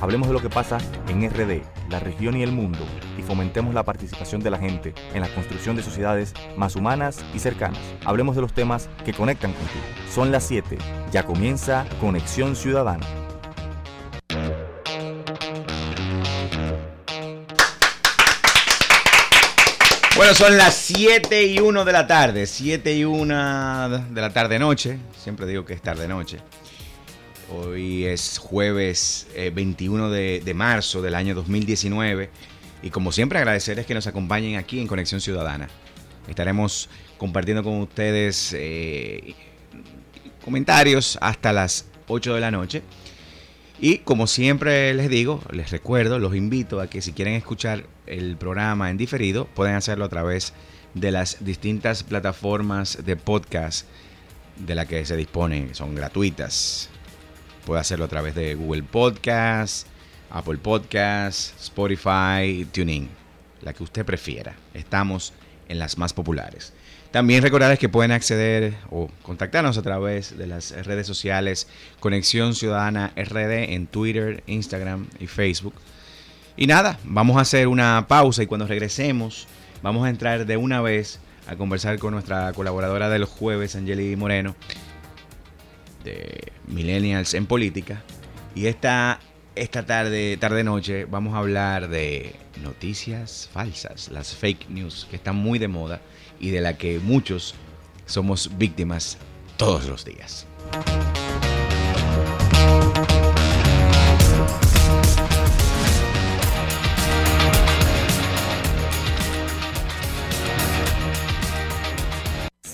Hablemos de lo que pasa en RD, la región y el mundo, y fomentemos la participación de la gente en la construcción de sociedades más humanas y cercanas. Hablemos de los temas que conectan contigo. Son las 7, ya comienza Conexión Ciudadana. Bueno, son las 7 y 1 de la tarde, 7 y 1 de la tarde noche, siempre digo que es tarde noche. Hoy es jueves 21 eh, de, marzo del año 2019 y como siempre agradecerles que nos acompañen aquí en Conexión Ciudadana. Estaremos compartiendo con ustedes eh, comentarios hasta las 8 de la noche. Y como siempre les digo, les recuerdo, los invito a que si quieren escuchar el programa en diferido, pueden hacerlo a través de las distintas plataformas de podcast de la que se disponen, son gratuitas. Puede hacerlo a través de Google Podcast, Apple Podcast, Spotify, TuneIn, la que usted prefiera. Estamos en las más populares. También recordarles que pueden acceder o contactarnos a través de las redes sociales Conexión Ciudadana RD en Twitter, Instagram y Facebook. Y nada, vamos a hacer una pausa y cuando regresemos vamos a entrar de una vez a conversar con nuestra colaboradora del jueves, Angeli Moreno, de Millennials en Política. Y esta, esta tarde, tarde noche, vamos a hablar de noticias falsas, las fake news, que están muy de moda y de la que muchos somos víctimas todos los días.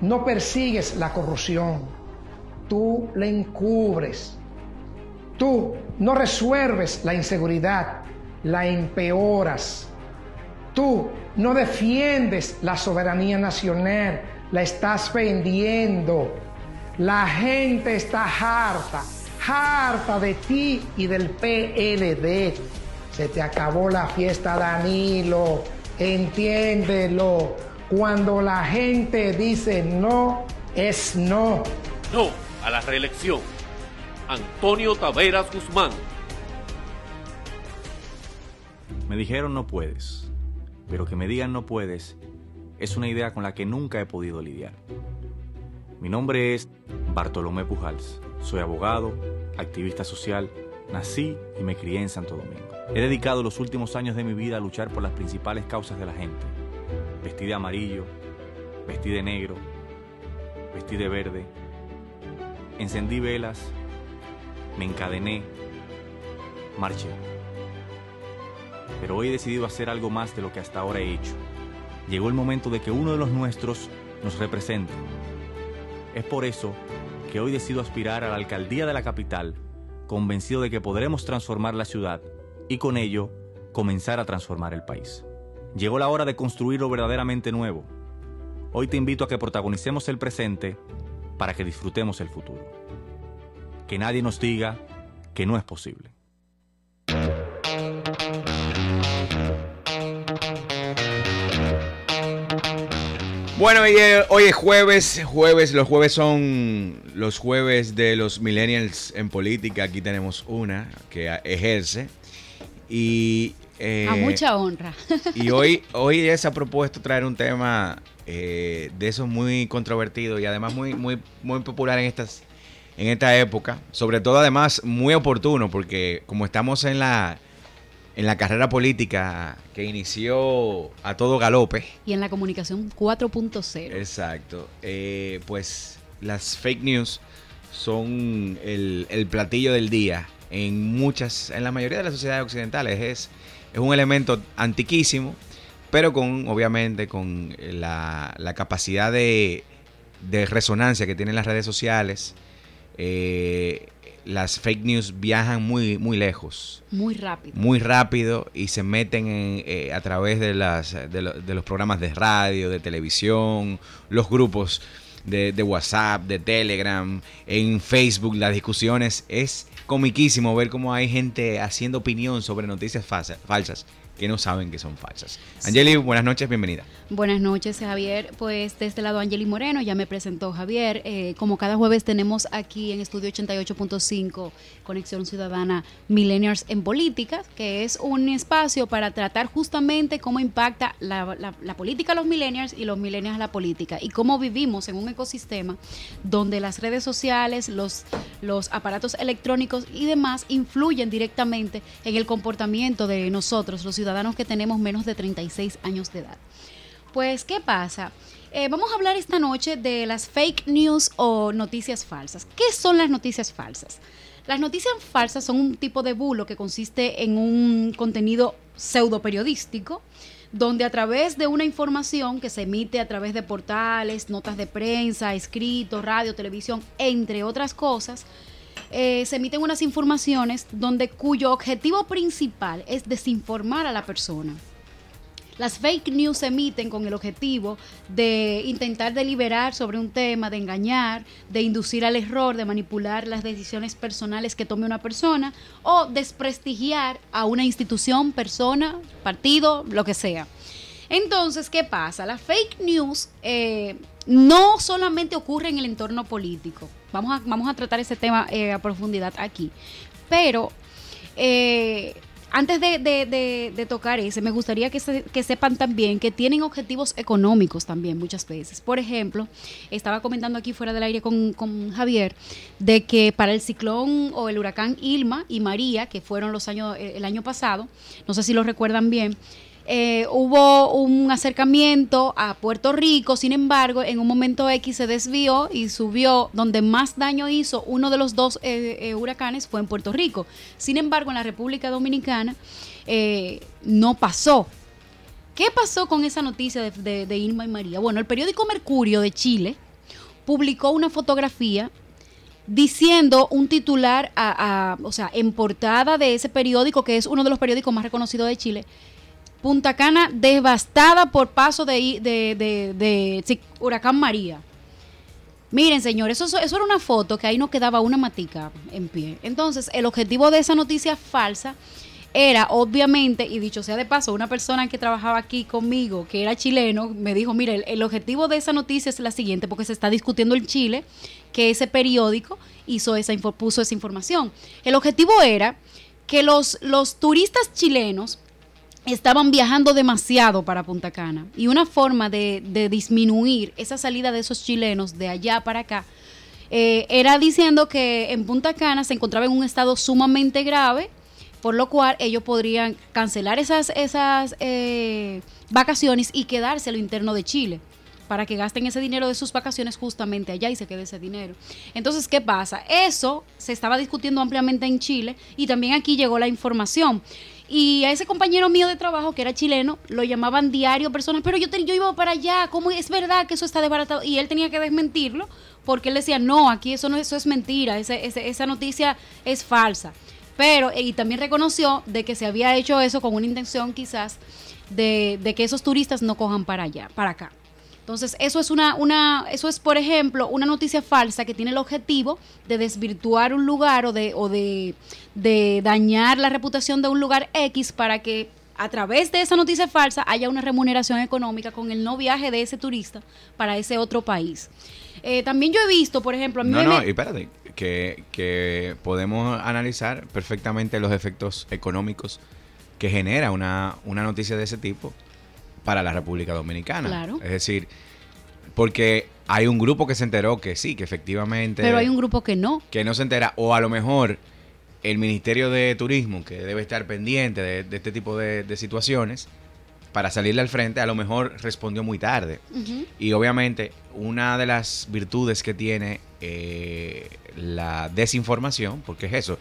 no persigues la corrupción. Tú la encubres. Tú no resuelves la inseguridad, la empeoras. Tú no defiendes la soberanía nacional, la estás vendiendo. La gente está harta, harta de ti y del PLD. Se te acabó la fiesta, Danilo. Entiéndelo. Cuando la gente dice no, es no. No a la reelección. Antonio Taveras Guzmán. Me dijeron no puedes pero que me digan no puedes es una idea con la que nunca he podido lidiar. Mi nombre es Bartolomé Pujals. Soy abogado, activista social, nací y me crié en Santo Domingo. He dedicado los últimos años de mi vida a luchar por las principales causas de la gente. Vestí de amarillo, vestí de negro, vestí de verde. Encendí velas, me encadené, marché pero hoy he decidido hacer algo más de lo que hasta ahora he hecho. Llegó el momento de que uno de los nuestros nos represente. Es por eso que hoy decido aspirar a la alcaldía de la capital, convencido de que podremos transformar la ciudad y con ello comenzar a transformar el país. Llegó la hora de construir lo verdaderamente nuevo. Hoy te invito a que protagonicemos el presente para que disfrutemos el futuro. Que nadie nos diga que no es posible. Bueno, hoy es jueves, jueves, los jueves son los jueves de los millennials en política. Aquí tenemos una que ejerce y a eh, mucha honra. Y hoy, hoy se ha propuesto traer un tema eh, de esos muy controvertidos y además muy, muy, muy popular en estas en esta época, sobre todo además muy oportuno porque como estamos en la en la carrera política que inició a todo galope. Y en la comunicación 4.0. Exacto. Eh, pues las fake news son el, el, platillo del día en muchas, en la mayoría de las sociedades occidentales. Es, es un elemento antiquísimo, pero con, obviamente, con la, la capacidad de, de, resonancia que tienen las redes sociales. Eh, las fake news viajan muy, muy lejos. Muy rápido. Muy rápido y se meten en, eh, a través de, las, de, lo, de, los programas de radio, de televisión, los grupos de, WhatsApp, de Telegram, en Facebook, las discusiones. Es comiquísimo ver cómo hay gente haciendo opinión sobre noticias falsas que no saben que son falsas. Angeli, buenas noches, bienvenida. Buenas noches, Javier. Pues de este lado, Angeli Moreno, ya me presentó Javier. Eh, como cada jueves tenemos aquí en Estudio 88.5 Conexión Ciudadana Millennials en Política, que es un espacio para tratar justamente cómo impacta la, la, la política a los millennials y los millennials a la política y cómo vivimos en un ecosistema donde las redes sociales, los, los aparatos electrónicos y demás influyen directamente en el comportamiento de nosotros, los ciudadanos ciudadanos que tenemos menos de 36 años de edad. Pues, ¿qué pasa? Eh, vamos a hablar esta noche de las fake news o noticias falsas. ¿Qué son las noticias falsas? Las noticias falsas son un tipo de bulo que consiste en un contenido pseudo periodístico donde a través de una información que se emite a través de portales, notas de prensa, escritos, radio, televisión, entre otras cosas, eh, se emiten unas informaciones donde cuyo objetivo principal es desinformar a la persona. Las fake news se emiten con el objetivo de intentar deliberar sobre un tema, de engañar, de inducir al error, de manipular las decisiones personales que tome una persona o desprestigiar a una institución, persona, partido, lo que sea. Entonces, ¿qué pasa? La fake news eh, no solamente ocurre en el entorno político. Vamos a, vamos a tratar ese tema eh, a profundidad aquí. Pero eh, antes de, de, de, tocar ese, me gustaría que, se, que, sepan también que tienen objetivos económicos también muchas veces. Por ejemplo, estaba comentando aquí fuera del aire con, con, Javier de que para el ciclón o el huracán Ilma y María, que fueron los años, el año pasado, no sé si lo recuerdan bien, eh, hubo un acercamiento a Puerto Rico, sin embargo, en un momento X se desvió y subió, donde más daño hizo uno de los dos eh, eh, huracanes fue en Puerto Rico. Sin embargo, en la República Dominicana eh, no pasó. ¿Qué pasó con esa noticia de, de, Irma y María? Bueno, el periódico Mercurio de Chile publicó una fotografía diciendo un titular, a, o sea, en portada de ese periódico, que es uno de los periódicos más reconocidos de Chile, Punta Cana devastada por paso de, de, huracán María. Miren, señores, eso, eso, era una foto que ahí no quedaba una matica en pie. Entonces, el objetivo de esa noticia falsa era, obviamente, y dicho sea de paso, una persona que trabajaba aquí conmigo, que era chileno, me dijo, mire, el, el objetivo de esa noticia es la siguiente, porque se está discutiendo en Chile que ese periódico hizo esa, puso esa información. El objetivo era que los, los turistas chilenos estaban viajando demasiado para Punta Cana. Y una forma de, disminuir esa salida de esos chilenos de allá para acá eh, era diciendo que en Punta Cana se encontraba en un estado sumamente grave, por lo cual ellos podrían cancelar esas, esas eh, vacaciones y quedarse a lo interno de Chile para que gasten ese dinero de sus vacaciones justamente allá y se quede ese dinero. Entonces, ¿qué pasa? Eso se estaba discutiendo ampliamente en Chile y también aquí llegó la información. Y a ese compañero mío de trabajo, que era chileno, lo llamaban diario personas, pero yo, te, yo iba para allá, ¿cómo es verdad que eso está desbaratado? Y él tenía que desmentirlo porque él decía, no, aquí eso no eso es mentira, ese, ese, esa noticia es falsa. Pero, y también reconoció de que se había hecho eso con una intención quizás de, de que esos turistas no cojan para allá, para acá. Entonces, eso es una, una, eso es, por ejemplo, una noticia falsa que tiene el objetivo de desvirtuar un lugar o de, o de, de dañar la reputación de un lugar X para que a través de esa noticia falsa haya una remuneración económica con el no viaje de ese turista para ese otro país. Eh, también yo he visto, por ejemplo, a mí No, me... no, y espérate, que, que podemos analizar perfectamente los efectos económicos que genera una, una noticia de ese tipo para la República Dominicana. Claro. Es decir, Porque hay un grupo que se enteró que sí, que efectivamente... Pero hay un grupo que no. Que no se entera. O a lo mejor el Ministerio de Turismo, que debe estar pendiente de, de este tipo de, de situaciones, para salirle al frente, a lo mejor respondió muy tarde. Y obviamente una de las virtudes que tiene eh, la desinformación, porque es eso,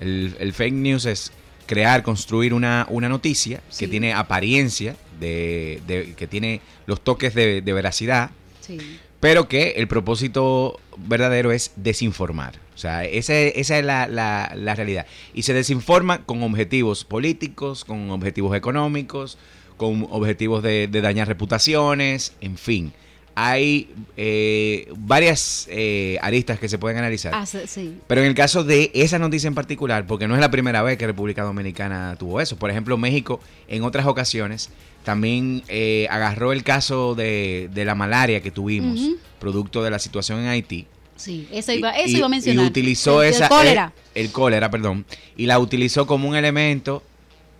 el, el fake news es crear, construir una, una noticia Sí. que tiene apariencia, de, de- que tiene los toques de, de veracidad, Sí. pero que el propósito verdadero es desinformar. O sea, esa, esa es la, la- la realidad. Y se desinforma con objetivos políticos, con objetivos económicos, con objetivos de, de dañar reputaciones, en fin. Hay eh, varias eh, aristas que se pueden analizar. Ah, sí. Pero en el caso de esa noticia en particular, porque no es la primera vez que República Dominicana tuvo eso. Por ejemplo, México en otras ocasiones también eh, agarró el caso de, de la malaria que tuvimos, producto de la situación en Haití. Sí, eso iba, eso y- iba a mencionar. Y utilizó El- el esa. cólera. El, el cólera, perdón. Y la utilizó como un elemento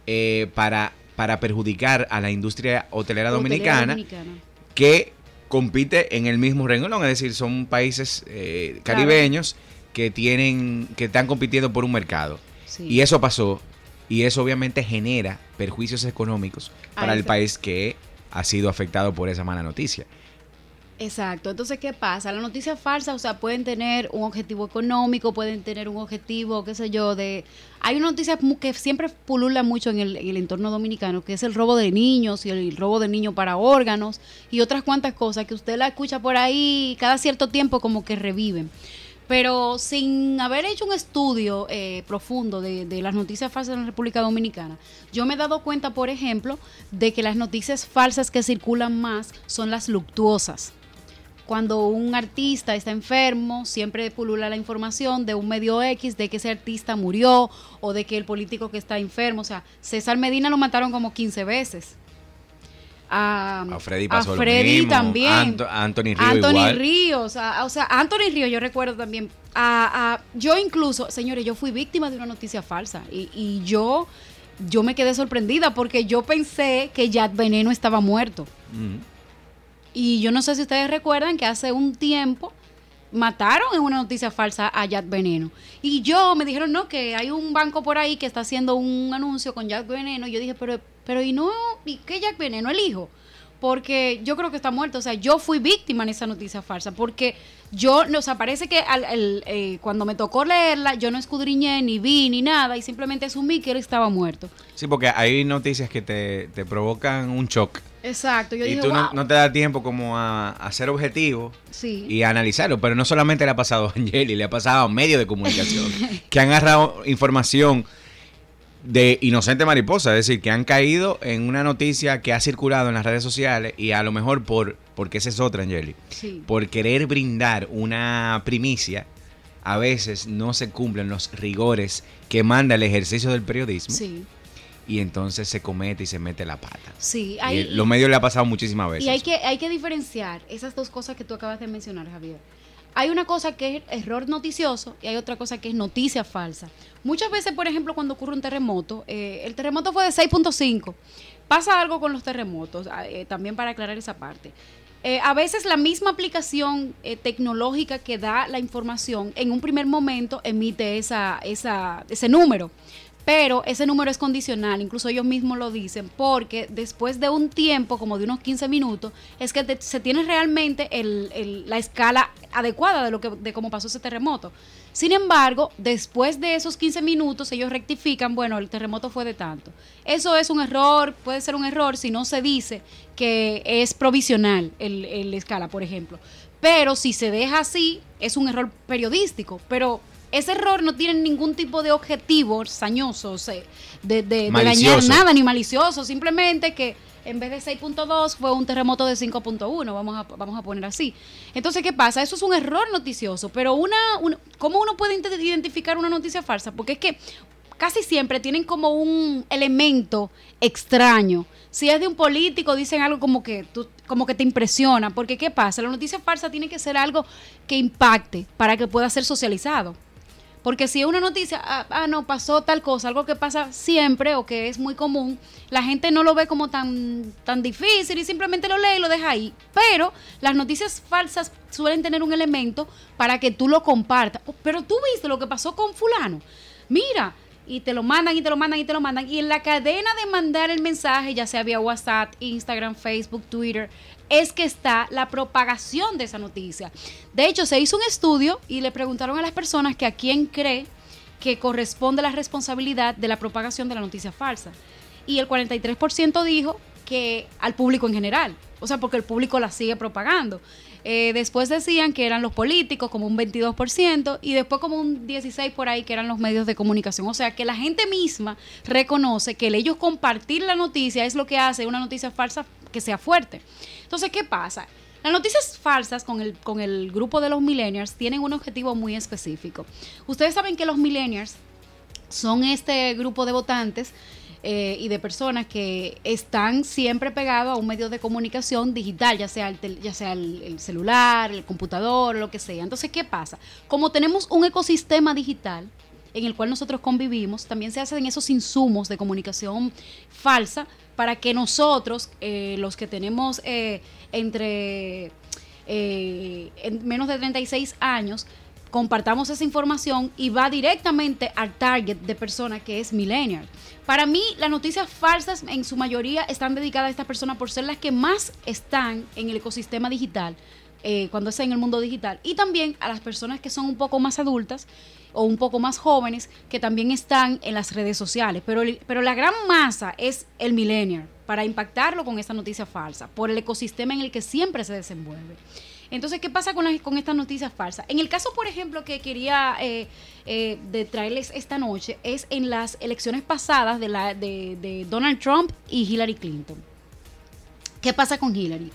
eh, para, para perjudicar a la industria hotelera Hotelera dominicana dominicana. que compite en el mismo renglón, es decir, son países eh, Claro. caribeños que tienen que están compitiendo por un mercado. Sí. Y eso pasó y eso obviamente genera perjuicios económicos para Ahí el país que ha sido afectado por esa mala noticia. Exacto. Entonces, ¿qué pasa? Las noticias falsas, o sea, pueden tener un objetivo económico, pueden tener un objetivo, qué sé yo, de... Hay una noticia que siempre pulula mucho en el, en el entorno dominicano, que es el robo de niños y el robo de niños para órganos y otras cuantas cosas que usted la escucha por ahí cada cierto tiempo como que reviven. Pero sin haber hecho un estudio eh, profundo de, las noticias falsas en la República Dominicana, yo me he dado cuenta, por ejemplo, de que las noticias falsas que circulan más son las luctuosas cuando un artista está enfermo, siempre pulula la información de un medio X de que ese artista murió o de que el político que está enfermo, o sea, César Medina lo mataron como 15 veces. A, A Freddy pasó a Freddy mismo, también. Anto- Anthony Río Anthony igual. Ríos, a- o sea, Anthony Ríos, yo recuerdo también. A, yo incluso, señores, yo fui víctima de una noticia falsa y, y yo, yo me quedé sorprendida porque yo pensé que Jack Veneno estaba muerto. Y yo no sé si ustedes recuerdan que hace un tiempo mataron en una noticia falsa a Jack Veneno. Y yo me dijeron, no, que hay un banco por ahí que está haciendo un anuncio con Jack Veneno. Y yo dije, pero, pero ¿y no? ¿Y qué Jack Veneno? El hijo. Porque yo creo que está muerto. O sea, yo fui víctima en esa noticia falsa. Porque yo, no, o sea, parece que al- el, eh, cuando me tocó leerla, yo no escudriñé, ni vi, ni nada. Y simplemente asumí que él estaba muerto. Sí, porque hay noticias que te, te provocan un shock. Exacto. Yo y dije, tú no, no te da tiempo como a, a ser objetivo Sí. y a analizarlo. Pero no solamente le ha pasado a Angeli, le ha pasado a medios de comunicación que han agarrado información de inocente mariposa, es decir, que han caído en una noticia que ha circulado en las redes sociales y a lo mejor por, porque esa es otra, Angeli, sí. por querer brindar una primicia, a veces no se cumplen los rigores que manda el ejercicio del periodismo Sí. y entonces se comete y se mete la pata. Sí, Y los medios le ha pasado muchísimas veces. y hay que, hay que diferenciar esas dos cosas que tú acabas de mencionar, Javier. Hay una cosa que es error noticioso y hay otra cosa que es noticia falsa. Muchas veces, por ejemplo, cuando ocurre un terremoto, eh, el terremoto fue de 6.5. Pasa algo con los terremotos, ah, eh, también para aclarar esa parte. Eh, a veces la misma aplicación eh, tecnológica que da la información en un primer momento emite esa, esa, ese número. Pero ese número es condicional, incluso ellos mismos lo dicen, porque después de un tiempo, como de unos 15 minutos, es que se tiene realmente la escala adecuada de, lo que, de cómo pasó ese terremoto. Sin embargo, después de esos 15 minutos, ellos rectifican, bueno, el terremoto fue de tanto. Eso es un error, puede ser un error si no se dice que es provisional el, el escala, por ejemplo. Pero si se deja así, es un error periodístico. Pero ese error no tiene ningún tipo de objetivo sañoso, o sea, de, de- de dañar nada, ni malicioso. Simplemente que en vez de 6.2 fue un terremoto de 5.1, vamos a, vamos a poner así. Entonces, ¿qué pasa? Eso es un error noticioso, pero una, una- ¿cómo uno puede identificar una noticia falsa? Porque es que casi siempre tienen como un elemento extraño. Si es de un político, dicen algo como que, tú- como que te impresiona. Porque ¿qué pasa? La noticia falsa tiene que ser algo que impacte para que pueda ser socializado. Porque si es una noticia, ah, ah, no, pasó tal cosa, algo que pasa siempre o que es muy común, la gente no lo ve como tan, tan difícil y simplemente lo lee y lo deja ahí. Pero las noticias falsas suelen tener un elemento para que tú lo compartas. Oh, pero tú viste lo que pasó con fulano. Mira, y te lo mandan y te lo mandan y te lo mandan. Y en la cadena de mandar el mensaje, ya sea vía WhatsApp, Instagram, Facebook, Twitter, es que está la propagación de esa noticia. De hecho, se hizo un estudio y le preguntaron a las personas que a quién cree que corresponde la responsabilidad de la propagación de la noticia falsa. Y el 43% dijo que al público en general, o sea, porque el público la sigue propagando. Eh, después decían que eran los políticos, como un 22%, y después como un 16% por ahí que eran los medios de comunicación. O sea, que la gente misma reconoce que el ellos compartir la noticia es lo que hace una noticia falsa que sea fuerte. Entonces, ¿qué pasa? Las noticias falsas con el, con el grupo de los millennials tienen un objetivo muy específico. Ustedes saben que los millennials son este grupo de votantes eh, y de personas que están siempre pegados a un medio de comunicación digital, ya sea, el, ya sea el, celular, el computador, lo que sea. Entonces, ¿qué pasa? Como tenemos un ecosistema digital en el cual nosotros convivimos, también se hacen esos insumos de comunicación falsa para que nosotros, eh, los que tenemos eh, entre eh, menos de 36 años, compartamos esa información y va directamente al target de persona que es millennial. Para mí, las noticias falsas en su mayoría están dedicadas a estas personas por ser las que más están en el ecosistema digital, cuando está en el mundo digital, y también a las personas que son un poco más adultas o un poco más jóvenes que también están en las redes sociales. Pero, pero la gran masa es el millennial para impactarlo con esta noticia falsa, por el ecosistema en el que siempre se desenvuelve. Entonces, ¿qué pasa con, con estas noticias falsas? En el caso, por ejemplo, que quería eh, eh, traerles esta noche, es en las elecciones pasadas de, la, de Donald Trump y Hillary Clinton. ¿Qué pasa con Hillary?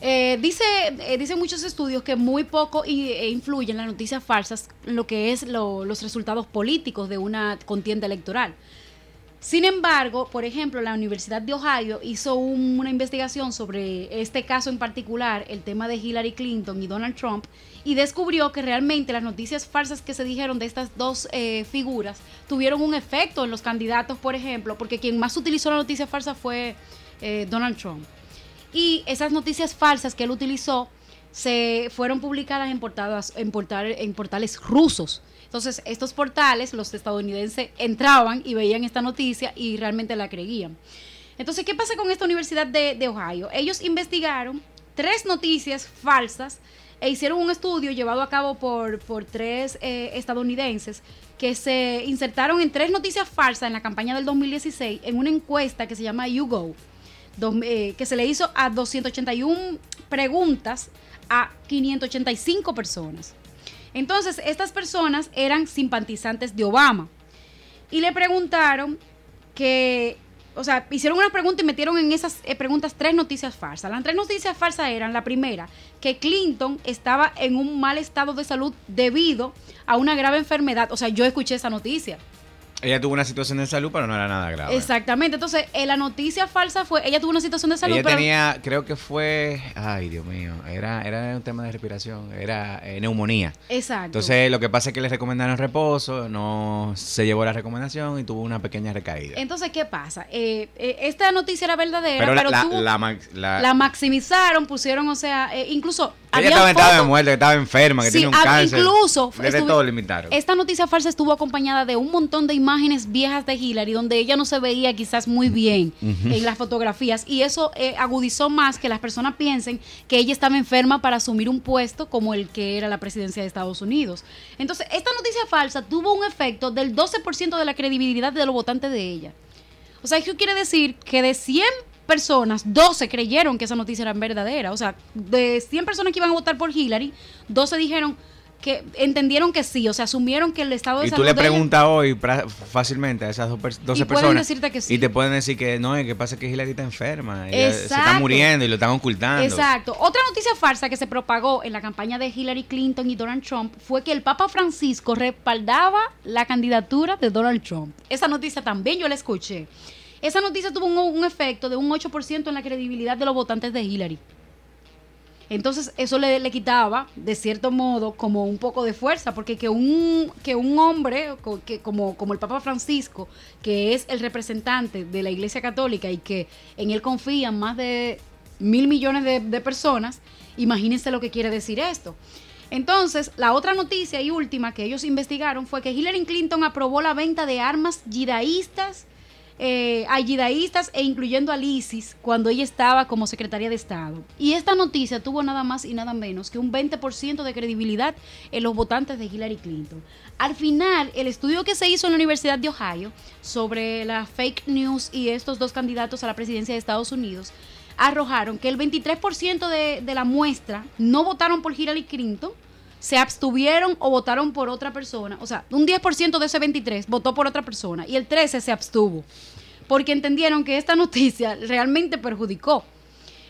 Eh, dice, eh, dicen muchos estudios que muy poco eh, influyen las noticias falsas lo que es los resultados políticos de una contienda electoral. Sin embargo, por ejemplo, la Universidad de Ohio hizo una investigación sobre este caso en particular, el tema de Hillary Clinton y Donald Trump, y descubrió que realmente las noticias falsas que se dijeron de estas dos figuras tuvieron un efecto en los candidatos, por ejemplo, porque quien más utilizó la noticia falsa fue Donald Trump. Y esas noticias falsas que él utilizó se fueron publicadas en, portadas, en, portales rusos. Entonces, estos portales, los estadounidenses entraban y veían esta noticia y realmente la creían. Entonces, ¿qué pasa con esta Universidad de, Ohio? Ellos investigaron tres noticias falsas e hicieron un estudio llevado a cabo por, por tres eh, estadounidenses que se insertaron en tres noticias falsas en la campaña del 2016 en una encuesta que se llama YouGo. Eh, que se le hizo a 281 preguntas a 585 personas. Entonces, estas personas eran simpatizantes de Obama. Y le preguntaron que, o sea, hicieron una pregunta y metieron en esas eh, preguntas tres noticias falsas. Las tres noticias falsas eran, la primera, que Clinton estaba en un mal estado de salud debido a una grave enfermedad. O sea, yo escuché esa noticia. Ella tuvo una situación de salud, pero no era nada grave. Exactamente. Entonces, eh, la noticia falsa fue, ella tuvo una situación de salud. Ella tenía, creo que fue, ay Dios mío, era, era un tema de respiración, era eh, neumonía. Exacto. Entonces, lo que pasa es que le recomendaron reposo, no se llevó la recomendación y tuvo una pequeña recaída. Entonces, ¿qué pasa? Eh, esta noticia era verdadera, pero, la, tuvo, la, la, maximizaron, pusieron, o sea, incluso ella estaba, estaba de muerte, estaba enferma, que tiene un cáncer. Incluso, desde todo limitaron. Esta noticia falsa estuvo acompañada de un montón de imágenes viejas de Hillary donde ella no se veía quizás muy bien en las fotografías y eso eh, agudizó más que las personas piensen que ella estaba enferma para asumir un puesto como el que era la presidencia de Estados Unidos. Entonces, esta noticia falsa tuvo un efecto del 12% de la credibilidad de los votantes de ella. O sea, eso quiere decir que de 100 personas, 12 creyeron que esa noticia era verdadera. O sea, de 100 personas que iban a votar por Hillary, 12 dijeron que entendieron que sí, o sea, asumieron que el estado de y salud. Y tú le preguntas hoy fácilmente a esas 12 personas. Que sí. Y te pueden decir que no, que pasa que Hillary está enferma. se está muriendo y lo están ocultando. Exacto. Otra noticia falsa que se propagó en la campaña de Hillary Clinton y Donald Trump fue que el Papa Francisco respaldaba la candidatura de Donald Trump. Esa noticia también yo la escuché. Esa noticia tuvo un, un efecto de un 8% en la credibilidad de los votantes de Hillary. Entonces eso le, le, quitaba, de cierto modo, como un poco de fuerza, porque que un, que un hombre, que como, como el Papa Francisco, que es el representante de la Iglesia Católica y que en él confían más de mil millones de, de personas, imagínense lo que quiere decir esto. Entonces, la otra noticia y última que ellos investigaron fue que Hillary Clinton aprobó la venta de armas yidaístas eh, a yidaístas e incluyendo al ISIS cuando ella estaba como secretaria de Estado. Y esta noticia tuvo nada más y nada menos que un 20% de credibilidad en los votantes de Hillary Clinton. Al final, el estudio que se hizo en la Universidad de Ohio sobre la fake news y estos dos candidatos a la presidencia de Estados Unidos arrojaron que el 23% de, de la muestra no votaron por Hillary Clinton, se abstuvieron o votaron por otra persona. O sea, un 10% de ese 23 votó por otra persona y el 13 se abstuvo. Porque entendieron que esta noticia realmente perjudicó.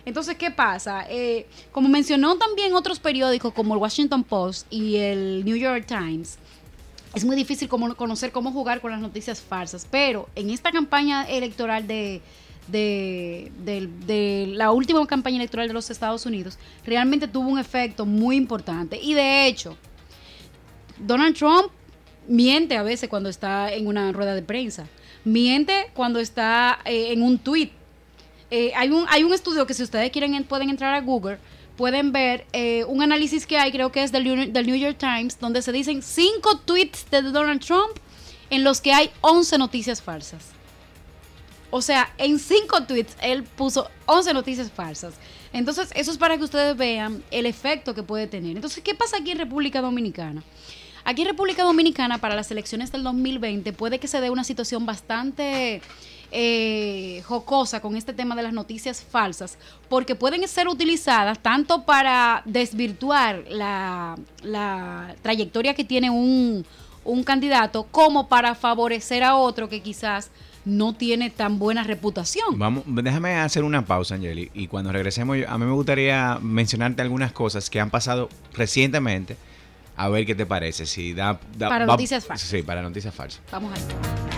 Entonces, ¿qué pasa? Eh, como mencionó también otros periódicos como el Washington Post y el New York Times, es muy difícil como conocer cómo jugar con las noticias falsas. Pero en esta campaña electoral de, de, la última campaña electoral de los Estados Unidos realmente tuvo un efecto muy importante. Y de hecho, Donald Trump miente a veces cuando está en una rueda de prensa, miente cuando está eh, en un tweet. Eh, hay, un, hay un estudio que si ustedes quieren pueden entrar a Google, pueden ver eh, un análisis que hay, creo que es del, del New York Times, donde se dicen cinco tweets de Donald Trump en los que hay 11 noticias falsas. O sea, en cinco tweets él puso 11 noticias falsas. Entonces, eso es para que ustedes vean el efecto que puede tener. Entonces, ¿qué pasa aquí en República Dominicana? Aquí en República Dominicana, para las elecciones del 2020, puede que se dé una situación bastante eh, jocosa con este tema de las noticias falsas, porque pueden ser utilizadas tanto para desvirtuar la, trayectoria que tiene un candidato, como para favorecer a otro que quizás no tiene tan buena reputación. Vamos, déjame hacer una pausa, Angeli, y cuando regresemos, a mí me gustaría mencionarte algunas cosas que han pasado recientemente, a ver qué te parece. Si da, para noticias falsas. Sí, para noticias falsas. Vamos ahí.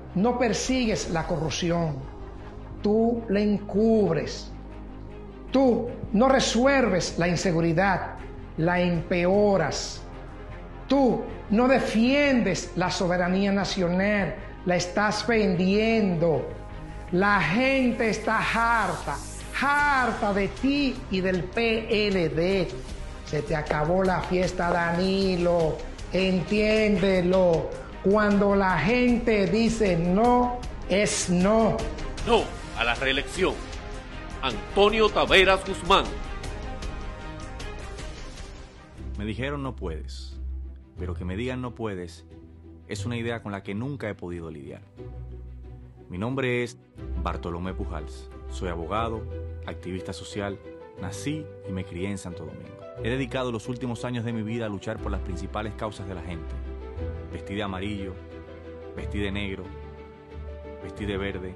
no persigues la corrupción. Tú la encubres. Tú no resuelves la inseguridad, la empeoras. Tú no defiendes la soberanía nacional, la estás vendiendo. La gente está harta, harta de ti y del PLD. Se te acabó la fiesta, Danilo. Entiéndelo. Cuando la gente dice no, es no. No a la reelección. Antonio Taveras Guzmán. Me dijeron no puedes, pero que me digan no puedes es una idea con la que nunca he podido lidiar. Mi nombre es Bartolomé Pujals. Soy abogado, activista social, nací y me crié en Santo Domingo. He dedicado los últimos años de mi vida a luchar por las principales causas de la gente. Vestí de amarillo, vestí de negro, vestí de verde,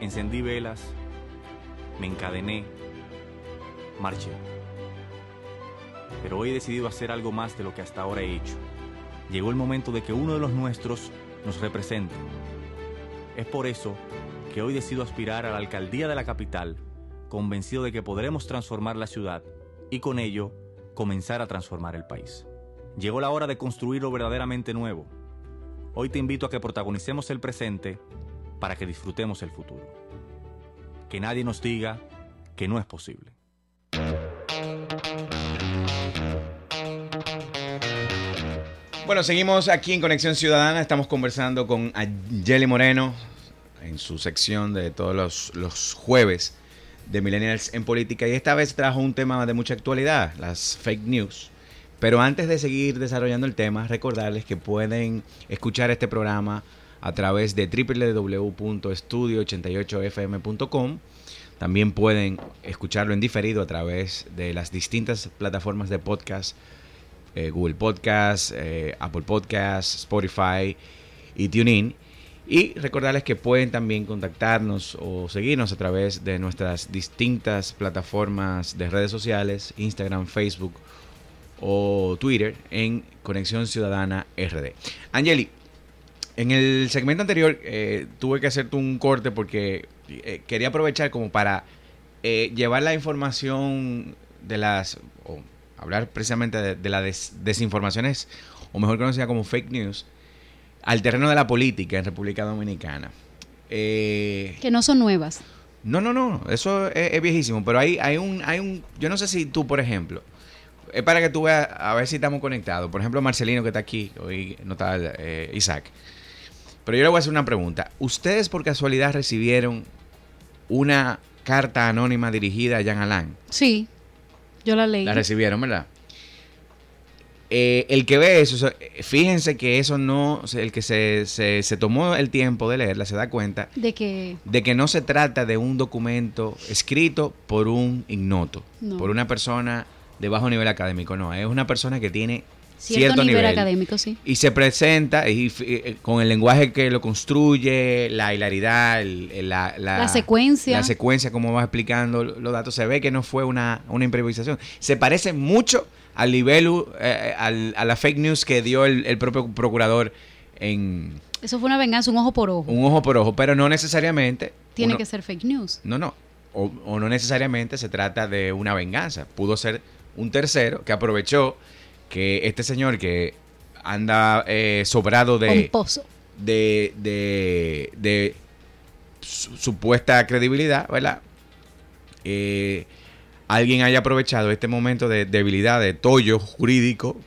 encendí velas, me encadené, marché. Pero hoy he decidido hacer algo más de lo que hasta ahora he hecho. Llegó el momento de que uno de los nuestros nos represente. Es por eso que hoy decido aspirar a la alcaldía de la capital, convencido de que podremos transformar la ciudad y con ello comenzar a transformar el país. Llegó la hora de construir lo verdaderamente nuevo. Hoy te invito a que protagonicemos el presente para que disfrutemos el futuro. Que nadie nos diga que no es posible. Bueno, seguimos aquí en Conexión Ciudadana. Estamos conversando con Angeli Moreno en su sección de todos los, los jueves de Millennials en Política. Y esta vez trajo un tema de mucha actualidad, las fake news. Pero antes de seguir desarrollando el tema, recordarles que pueden escuchar este programa a través de www.estudio88fm.com. También pueden escucharlo en diferido a través de las distintas plataformas de podcast eh, Google Podcast, eh, Apple Podcast, Spotify y TuneIn. Y recordarles que pueden también contactarnos o seguirnos a través de nuestras distintas plataformas de redes sociales, Instagram, Facebook o Twitter en Conexión Ciudadana RD. Angeli, en el segmento anterior eh, tuve que hacerte un corte porque quería aprovechar como para llevar la información de las, hablar precisamente de, las desinformaciones, o mejor conocida como fake news, al terreno de la política en República Dominicana. Eh, que no son nuevas. No, no, no, eso es, viejísimo, pero hay, hay, un, hay un, yo no sé si tú, por ejemplo, es para que tú veas, a ver si estamos conectados. Por ejemplo, Marcelino que está aquí, hoy no está eh, Isaac. Pero yo le voy a hacer una pregunta. ¿Ustedes por casualidad recibieron una carta anónima dirigida a Jean Alain? Sí. Yo la leí. La recibieron, ¿verdad? Eh, el que ve eso, fíjense que eso no, el que se, se, tomó el tiempo de leerla se da cuenta de que, de que no se trata de un documento escrito por un ignoto, por una persona de bajo nivel académico, no, es una persona que tiene cierto, nivel, académico, sí. Y se presenta y, eh, con el lenguaje que lo construye, la hilaridad, la, la, secuencia. La secuencia, como va explicando los datos, se ve que no fue una, improvisación. Se parece mucho al nivel, eh, a la fake news que dio el, propio procurador en... Eso fue una venganza, un ojo por ojo. Un ojo por ojo, pero no necesariamente... Tiene que ser fake news. No, no. O, o no necesariamente se trata de una venganza. Pudo ser un tercero que aprovechó que este señor que anda eh, sobrado de, de, de, de supuesta credibilidad, ¿verdad? Eh, alguien haya aprovechado este momento de debilidad, de tollo jurídico,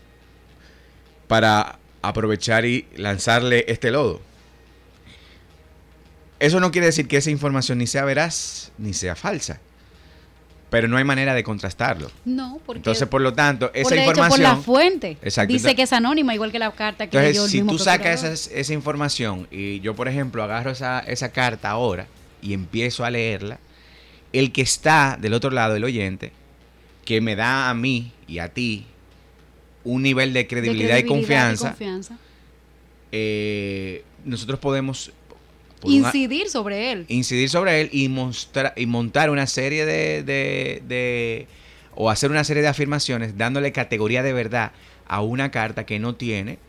para aprovechar y lanzarle este lodo. Eso no quiere decir que esa información ni sea veraz ni sea falsa pero no hay manera de contrastarlo. No, porque entonces por lo tanto esa información por la fuente. Dice que es anónima igual que la carta que entonces, si tú sacas esa, esa, información y yo por ejemplo agarro esa, esa carta ahora y empiezo a leerla, el que está del otro lado, el oyente, que me da a mí y a ti un nivel de credibilidad, y confianza, Eh, nosotros podemos incidir sobre él. Incidir sobre él y, mostrar, y montar una serie de, de, o hacer una serie de afirmaciones dándole categoría de verdad a una carta que no tiene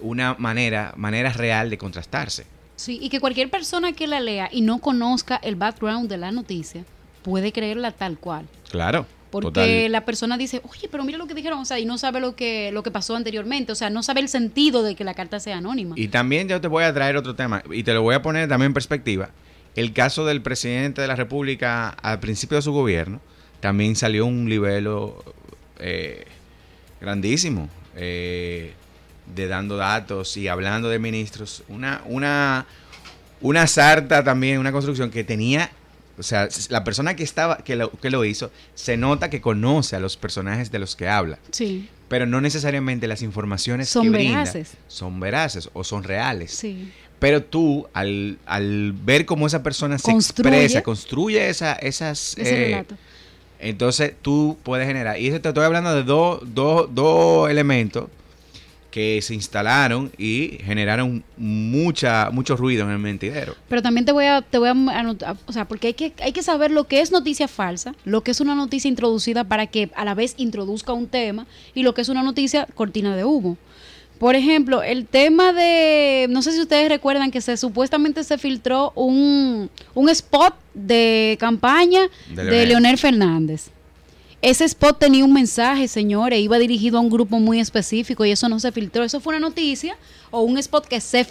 una manera, manera real de contrastarse. Sí, y que cualquier persona que la lea y no conozca el background de la noticia puede creerla tal cual. Claro. Porque la persona dice, oye, pero mira lo que dijeron, o sea, y no sabe lo que, lo que pasó anteriormente, o sea, no sabe el sentido de que la carta sea anónima. Y también yo te voy a traer otro tema, y te lo voy a poner también en perspectiva. El caso del presidente de la República al principio de su gobierno, también salió un libelo eh, grandísimo, eh, de dando datos y hablando de ministros. Una, una, una sarta también, una construcción que tenía o sea, la persona que estaba, que lo, que lo hizo, se nota que conoce a los personajes de los que habla. Sí. Pero no necesariamente las informaciones son veraces. son veraces o son reales. Sí. Pero tú, al, al ver cómo esa persona se expresa, construye esa, esas... Ese eh, entonces tú puedes generar... Y eso te estoy hablando de dos dos elementos que se instalaron y generaron mucha mucho ruido en el mentidero. Pero también te voy a te voy a anotar, o sea, porque hay que hay que saber lo que es noticia falsa, lo que es una noticia introducida para que a la vez introduzca un tema y lo que es una noticia cortina de humo. Por ejemplo, el tema de, no sé si ustedes recuerdan que se supuestamente se filtró un, un spot de campaña de Leonel Fernández. Ese spot tenía un mensaje, señores, iba dirigido a un grupo muy específico y eso no se filtró. Eso fue una noticia o un spot que se,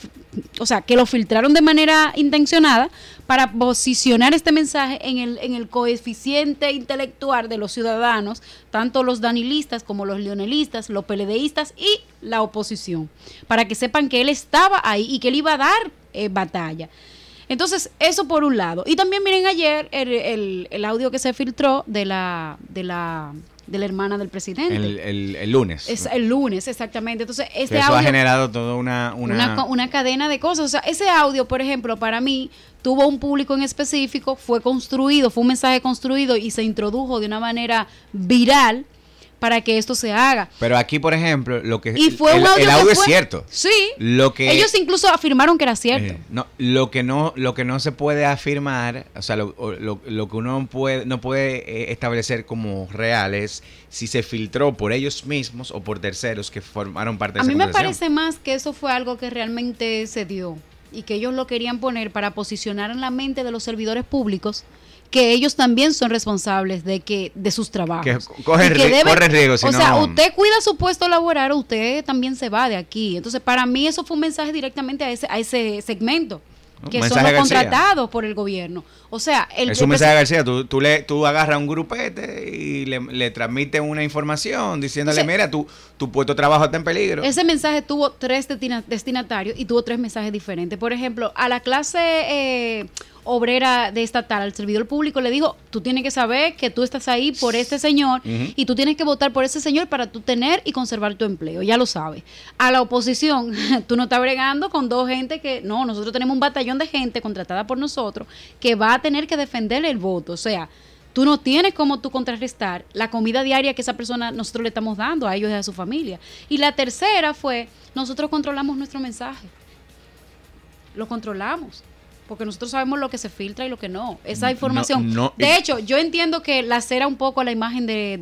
o sea, que lo filtraron de manera intencionada para posicionar este mensaje en el, en el coeficiente intelectual de los ciudadanos, tanto los danilistas como los leonelistas, los peledeístas y la oposición, para que sepan que él estaba ahí y que él iba a dar eh, batalla. Entonces, eso por un lado. Y también miren ayer el, el, audio que se filtró de la, de la de la hermana del presidente. El, el, lunes. Es el lunes, exactamente. Entonces, este eso audio, ha generado toda una una... una... cadena de cosas. O sea, ese audio, por ejemplo, para mí tuvo un público en específico, fue construido, fue un mensaje construido y se introdujo de una manera viral para que esto se haga. Pero aquí, por ejemplo, lo que y fue el, audio, es cierto. Sí. Lo que ellos incluso afirmaron que era cierto. Eh, no, lo que no, lo que no se puede afirmar, o sea, lo, lo, que uno puede, no puede eh, establecer como real es si se filtró por ellos mismos o por terceros que formaron parte de A esa mí me parece más que eso fue algo que realmente se dio y que ellos lo querían poner para posicionar en la mente de los servidores públicos que ellos también son responsables de que de sus trabajos. Que corren, riesgo. o sea, usted cuida su puesto laboral, usted también se va de aquí. Entonces, para mí eso fue un mensaje directamente a ese, a ese segmento que son los contratados por el gobierno. O sea, el, es un mensaje García. Tú, tú, le, tú agarras un grupete y le, le transmites una información diciéndole, mira, tu, tu puesto de trabajo está en peligro. Ese mensaje tuvo tres destinatarios y tuvo tres mensajes diferentes. Por ejemplo, a la clase eh, obrera de estatal, al servidor público, le dijo, tú tienes que saber que tú estás ahí por este señor y tú tienes que votar por ese señor para tú tener y conservar tu empleo, ya lo sabes. A la oposición, tú no estás bregando con dos gente que, no, nosotros tenemos un batallón de gente contratada por nosotros que va a tener que defender el voto, o sea, tú no tienes como tú contrarrestar la comida diaria que esa persona nosotros le estamos dando a ellos y a su familia. Y la tercera fue, nosotros controlamos nuestro mensaje. Lo controlamos porque nosotros sabemos lo que se filtra y lo que no. Esa información. de hecho, yo entiendo que la cera un poco la imagen de,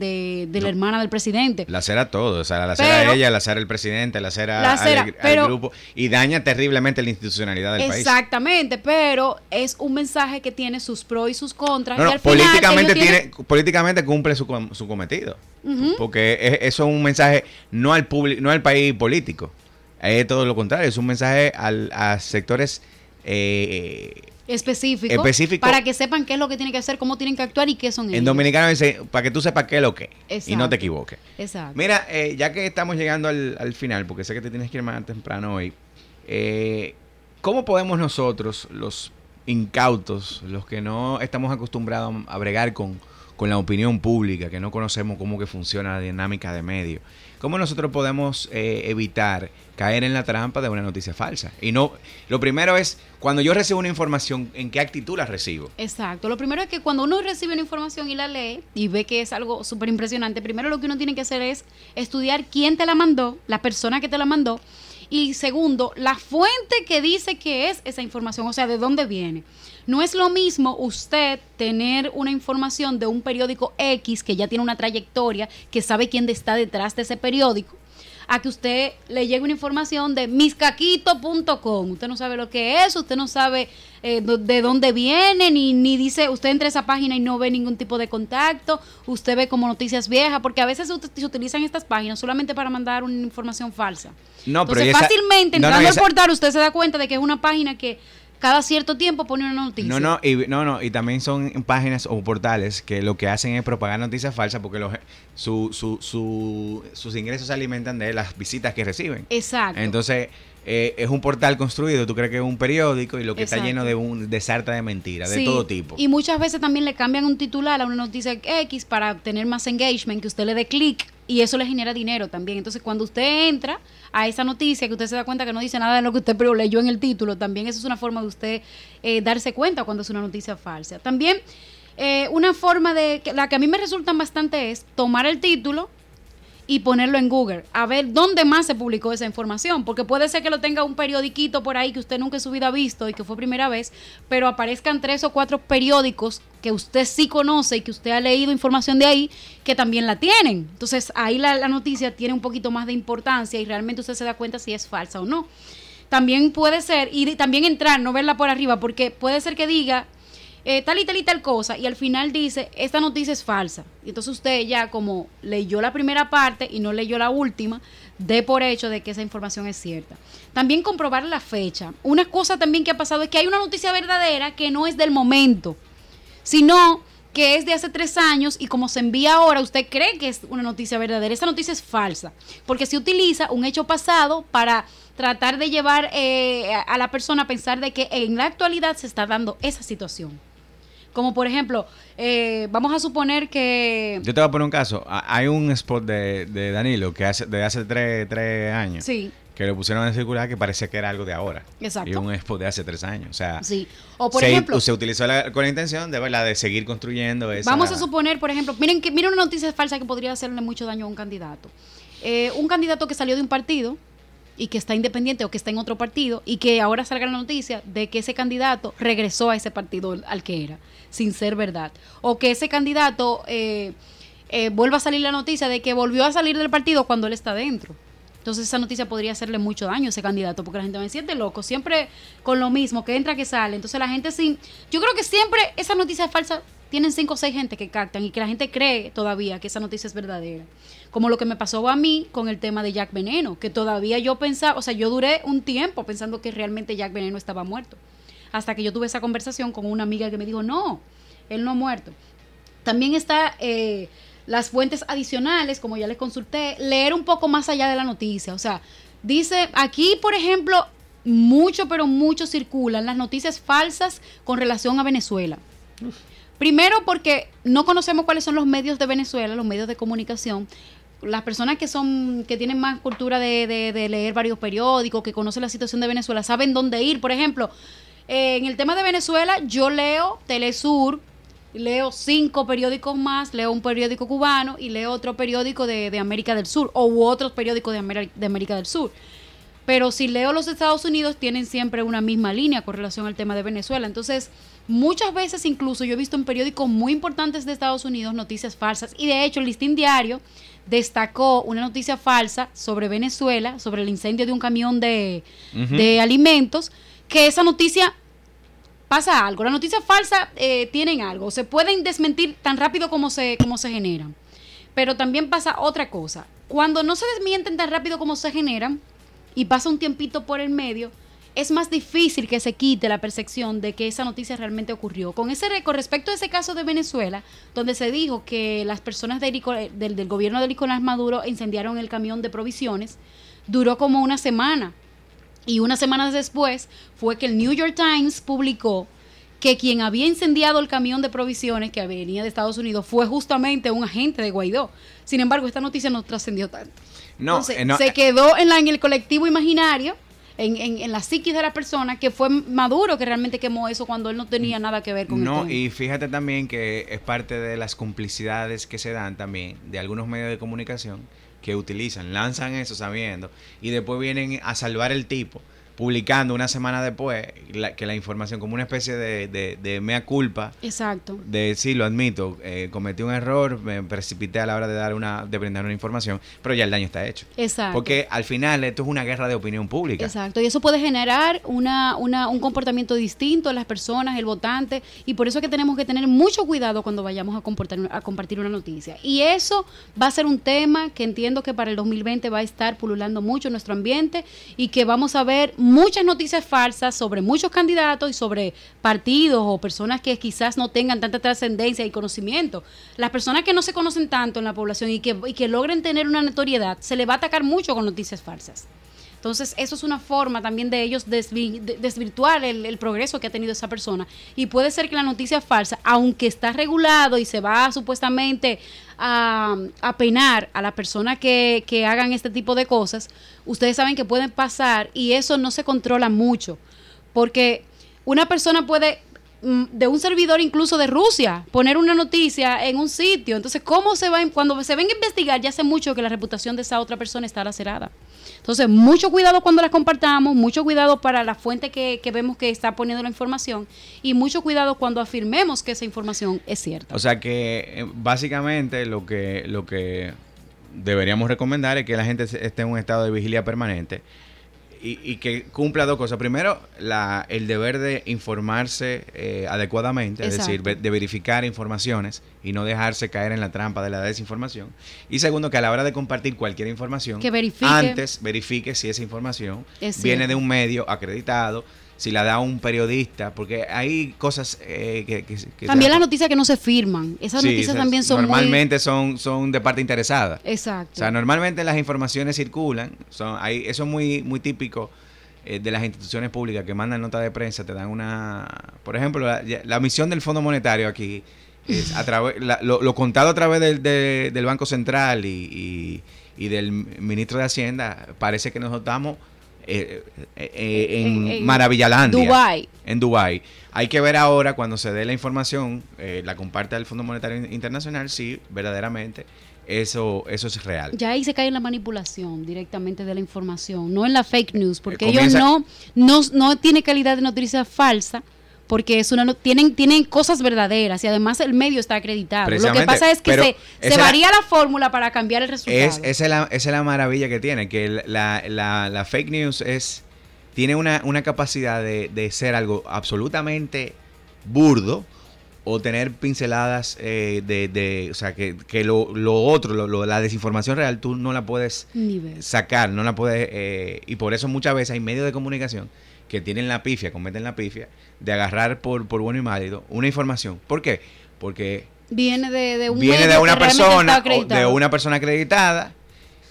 de, la hermana del presidente. La cera todo, o sea, la cera ella, la cera el presidente, la cera, al, grupo y daña terriblemente la institucionalidad del país. Exactamente, pero es un mensaje que tiene sus pros y sus contras. políticamente tiene, políticamente cumple su, su cometido, porque eso es un mensaje no al público, no al país político, es todo lo contrario, es un mensaje al, a sectores eh, específico, para que sepan qué es lo que tienen que hacer, cómo tienen que actuar y qué son ellos. En dominicano dice, para que tú sepas qué es lo que y no te equivoques. Exacto. Mira, eh, ya que estamos llegando al, final, porque sé que te tienes que ir más temprano hoy, eh, ¿cómo podemos nosotros, los incautos, los que no estamos acostumbrados a bregar con, con la opinión pública, que no conocemos cómo que funciona la dinámica de medio, ¿Cómo nosotros podemos eh, evitar caer en la trampa de una noticia falsa? Y no, lo primero es, cuando yo recibo una información, ¿en qué actitud la recibo? Exacto. Lo primero es que cuando uno recibe una información y la lee y ve que es algo súper impresionante, primero lo que uno tiene que hacer es estudiar quién te la mandó, la persona que te la mandó, y segundo, la fuente que dice que es esa información, o sea, de dónde viene. No es lo mismo usted tener una información de un periódico X que ya tiene una trayectoria, que sabe quién está detrás de ese periódico, a que usted le llegue una información de miscaquito.com. Usted no sabe lo que es, usted no sabe eh, de dónde viene, ni, ni dice, usted entra a esa página y no ve ningún tipo de contacto, usted ve como noticias viejas, porque a veces se, utilizan estas páginas solamente para mandar una información falsa. No, Entonces, pero fácilmente entrando al portal usted se da cuenta de que es una página que cada cierto tiempo pone una noticia. No, no, y, no, no, y también son páginas o portales que lo que hacen es propagar noticias falsas porque los, su, su, su, sus ingresos se alimentan de las visitas que reciben. Exacto. Entonces, eh, es un portal construido, tú crees que es un periódico y lo que está lleno de un de sarta de mentiras, de todo tipo. Y muchas veces también le cambian un titular a una noticia X para tener más engagement, que usted le dé clic y eso le genera dinero también. Entonces, cuando usted entra a esa noticia, que usted se da cuenta que no dice nada de lo que usted pero leyó en el título, también eso es una forma de usted eh, darse cuenta cuando es una noticia falsa. También eh, una forma de, la que a mí me resulta bastante es tomar el título, y ponerlo en Google, a ver dónde más se publicó esa información, porque puede ser que lo tenga un periodiquito por ahí que usted nunca en su vida ha visto y que fue primera vez, pero aparezcan tres o cuatro periódicos que usted sí conoce y que usted ha leído información de ahí que también la tienen. Entonces ahí la, noticia tiene un poquito más de importancia y realmente usted se da cuenta si es falsa o no. También puede ser, y también entrar, no verla por arriba, porque puede ser que diga eh, tal y tal y tal cosa, y al final dice, esta noticia es falsa. Y entonces usted ya como leyó la primera parte y no leyó la última, de por hecho de que esa información es cierta. También comprobar la fecha. Una cosa también que ha pasado es que hay una noticia verdadera que no es del momento, sino que es de hace tres años y como se envía ahora, usted cree que es una noticia verdadera. Esa noticia es falsa, porque se utiliza un hecho pasado para tratar de llevar eh, a la persona a pensar de que en la actualidad se está dando esa situación. Como por ejemplo, eh, vamos a suponer que... Yo te voy a poner un caso. Hay un spot de, de Danilo que hace, de hace tres, tres años. Sí. Que le pusieron en circular que parecía que era algo de ahora. Exacto. Y un spot de hace tres años. O sea, Sí. O por se, ejemplo... se utilizó la- con la intención de, ¿verdad? de seguir construyendo esa... Vamos a suponer, por ejemplo, miren que miren una noticia falsa que podría hacerle mucho daño a un candidato. Eh, un candidato que salió de un partido y que está independiente o que está en otro partido y que ahora salga la noticia de que ese candidato regresó a ese partido al que era, sin ser verdad. O que ese candidato eh, eh, vuelva a salir la noticia de que volvió a salir del partido cuando él está dentro. Entonces esa noticia podría hacerle mucho daño a ese candidato, porque la gente me siente loco, siempre con lo mismo, que entra, que sale. Entonces la gente sin... Yo creo que siempre esas noticias falsas tienen cinco o seis gente que captan y que la gente cree todavía que esa noticia es verdadera. Como lo que me pasó a mí con el tema de Jack Veneno, que todavía yo pensaba, o sea, yo duré un tiempo pensando que realmente Jack Veneno estaba muerto. Hasta que yo tuve esa conversación con una amiga que me dijo, no, él no ha muerto. También está eh, las fuentes adicionales, como ya les consulté, leer un poco más allá de la noticia. O sea, dice, aquí, por ejemplo, mucho, pero mucho circulan las noticias falsas con relación a Venezuela. Primero porque no conocemos cuáles son los medios de Venezuela, los medios de comunicación. Las personas que son, que tienen más cultura de, de- de leer varios periódicos, que conocen la situación de Venezuela, saben dónde ir. Por ejemplo, eh, en el tema de Venezuela, yo leo Telesur, leo cinco periódicos más, leo un periódico cubano y leo otro periódico de, de América del Sur, o otros periódicos de, Ameri- de América del Sur. Pero si leo los Estados Unidos, tienen siempre una misma línea con relación al tema de Venezuela. Entonces, muchas veces incluso yo he visto en periódicos muy importantes de Estados Unidos noticias falsas. Y de hecho, el Listín Diario destacó una noticia falsa sobre Venezuela, sobre el incendio de un camión de, de alimentos, que esa noticia pasa algo. Las noticias falsas eh, tienen algo. Se pueden desmentir tan rápido como se, como se generan. Pero también pasa otra cosa. Cuando no se desmienten tan rápido como se generan y pasa un tiempito por el medio, es más difícil que se quite la percepción de que esa noticia realmente ocurrió. Con, ese, con respecto a ese caso de Venezuela, donde se dijo que las personas de Nico- del, del gobierno de Nicolás Maduro incendiaron el camión de provisiones, duró como una semana. Y unas semanas después fue que el New York Times publicó que quien había incendiado el camión de provisiones que venía de Estados Unidos fue justamente un agente de Guaidó. Sin embargo, esta noticia no trascendió tanto. No, Entonces, eh, no, se eh, quedó en, la, en el colectivo imaginario, en, en, en la psiquis de la persona, que fue Maduro que realmente quemó eso cuando él no tenía nada que ver con el No, y fíjate también que es parte de las complicidades que se dan también de algunos medios de comunicación que utilizan, lanzan eso sabiendo y después vienen a salvar el tipo publicando una semana después la- que la información como una especie de, de, de mea culpa Exacto. de sí, lo admito, eh, cometí un error, me precipité a la hora de dar una, de brindar una información, pero ya el daño está hecho. Exacto. Porque al final esto es una guerra de opinión pública. Exacto, y eso puede generar una, una, un comportamiento distinto en las personas, el votante, y por eso es que tenemos que tener mucho cuidado cuando vayamos a, comportar, a compartir una noticia. Y eso va a ser un tema que entiendo que para el 2020 va a estar pululando mucho en nuestro ambiente y que vamos a ver muchas noticias falsas sobre muchos candidatos y sobre partidos o personas que quizás no tengan tanta trascendencia y conocimiento. Las personas que no se conocen tanto en la población y que, y que logren tener una notoriedad, se le va a atacar mucho con noticias falsas. Entonces, eso es una forma también de ellos desvi- de- desvirtuar el, el progreso que ha tenido esa persona. Y puede ser que la noticia falsa, aunque está regulado y se va supuestamente a, a a las personas que, que hagan este tipo de cosas, ustedes saben que pueden pasar y eso no se controla mucho. Porque una persona puede mm, de un servidor incluso de Rusia, poner una noticia en un sitio. Entonces, ¿cómo se va? Cuando se venga a investigar, ya hace mucho que la reputación de esa otra persona está lacerada. Entonces, mucho cuidado cuando la compartamos, mucho cuidado para la fuente que, que vemos que está poniendo la información y mucho cuidado cuando afirmemos que esa información es cierta. O sea que eh, básicamente lo que, lo que deberíamos recomendar es que la gente esté en un estado de vigilia permanente y, que cumpla dos cosas. Primero, la, el deber de informarse eh, adecuadamente, es decir, de verificar informaciones y no dejarse caer en la trampa de la desinformación. Y segundo, que a la hora de compartir cualquier información, antes verifique si esa información viene de un medio acreditado, si la da un periodista, porque hay cosas eh, que, También las noticias que no se firman, esas noticias también son Normalmente son, son de parte interesada. Exacto. O sea, normalmente las informaciones circulan, son, hay, eso es muy, muy típico eh, de las instituciones públicas que mandan nota de prensa, te dan una... Por ejemplo, la, misión del Fondo Monetario aquí es a través, lo, contado a través del, del Banco Central y, y, del ministro de Hacienda, parece que nos estamos eh, eh, eh, en, en, Maravillalandia. Dubai. En Dubai. Hay que ver ahora cuando se dé la información, la comparte el Fondo Monetario Internacional, si verdaderamente eso, eso es real. Ya ahí se cae en la manipulación directamente de la información, no en la fake news, porque ellos no, no, no tiene calidad de noticia falsa, porque es una tienen tienen cosas verdaderas y además el medio está acreditado. Lo que pasa es que se, varía la, fórmula para cambiar el resultado. Es, esa, es la, esa es la maravilla que tiene, que la, la, fake news es tiene una, una capacidad de, de, ser algo absolutamente burdo o tener pinceladas eh, de, de, o sea, que, que lo, lo, otro, lo, la desinformación real, tú no la puedes sacar, no la puedes, eh, y por eso muchas veces hay medios de comunicación que tienen la pifia, cometen la pifia, de agarrar por, por bueno y válido una información. ¿Por qué? Porque viene de, un viene de una persona, de una persona acreditada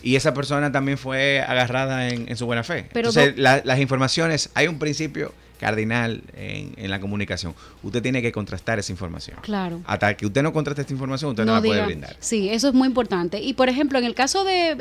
y esa persona también fue agarrada en, su buena fe. Entonces, las informaciones, hay un principio cardinal en, la comunicación. Usted tiene que contrastar esa información. Claro. Hasta que usted no contraste esta información, usted no, la puede brindar. Sí, eso es muy importante. Y por ejemplo, en el caso de,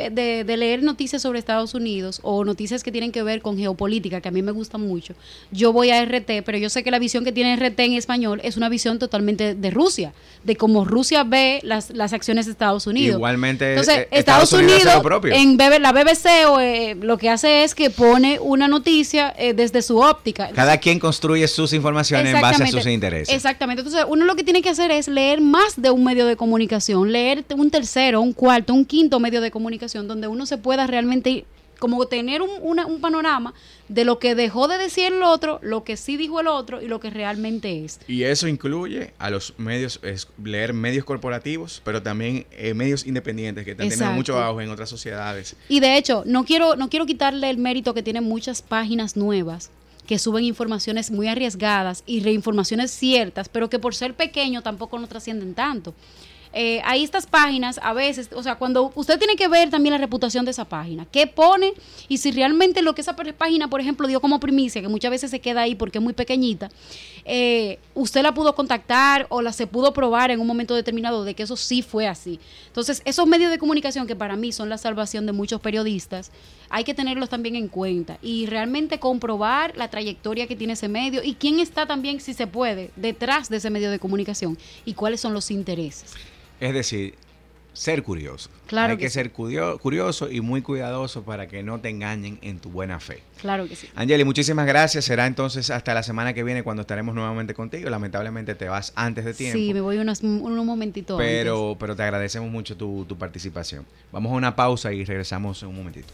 leer noticias sobre Estados Unidos o noticias que tienen que ver con geopolítica, que a mí me gusta mucho, yo voy a RT, pero yo sé que la visión que tiene RT en español es una visión totalmente de Rusia, de cómo Rusia ve las, las acciones de Estados Unidos. Igualmente, Entonces, eh, Estados, Unidos, en la BBC o, eh, lo que hace es que pone una noticia eh, desde su óptica. Cada quien construye sus informaciones en base a sus intereses. Exactamente. Entonces, uno lo que tiene que hacer es leer más de un medio de comunicación, leer un tercero, un cuarto, un quinto medio de comunicación, donde uno se pueda realmente como tener un, panorama de lo que dejó de decir el otro, lo que sí dijo el otro y lo que realmente es. Y eso incluye a los medios, es leer medios corporativos, pero también eh, medios independientes que están teniendo mucho auge en otras sociedades. Y de hecho, no quiero, no quiero quitarle el mérito que tienen muchas páginas nuevas que suben informaciones muy arriesgadas y reinformaciones ciertas, pero que por ser pequeño tampoco no trascienden tanto. Eh, hay estas páginas a veces, o sea, cuando usted tiene que ver también la reputación de esa página, qué pone y si realmente lo que esa página, por ejemplo, dio como primicia, que muchas veces se queda ahí porque es muy pequeñita, eh, usted la pudo contactar o la se pudo probar en un momento determinado de que eso sí fue así. Entonces, esos medios de comunicación que para mí son la salvación de muchos periodistas, hay que tenerlos también en cuenta y realmente comprobar la trayectoria que tiene ese medio y quién está también, si se puede, detrás de ese medio de comunicación y cuáles son los intereses. Es decir, ser curioso. Claro Hay que, ser curioso y muy cuidadoso para que no te engañen en tu buena fe. Claro que sí. Angeli, muchísimas gracias. Será entonces hasta la semana que viene cuando estaremos nuevamente contigo. Lamentablemente te vas antes de tiempo. Sí, me voy unos, un momentito pero, Pero te agradecemos mucho tu, tu participación. Vamos a una pausa y regresamos en un momentito.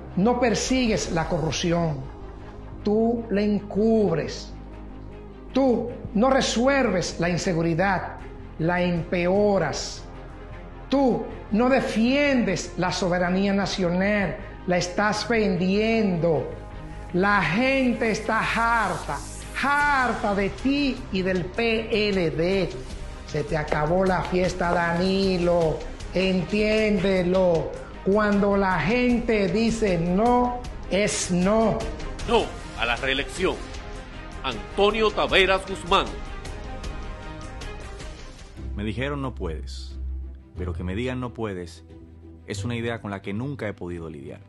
no persigues la corrupción, tú la encubres. Tú no resuelves la inseguridad, la empeoras. Tú no defiendes la soberanía nacional, la estás vendiendo. La gente está harta, harta de ti y del PLD. Se te acabó la fiesta, Danilo. Entiéndelo. Cuando la gente dice no, es no. No a la reelección. Antonio Taveras Guzmán. Me dijeron no puedes, pero que me digan no puedes es una idea con la que nunca he podido lidiar.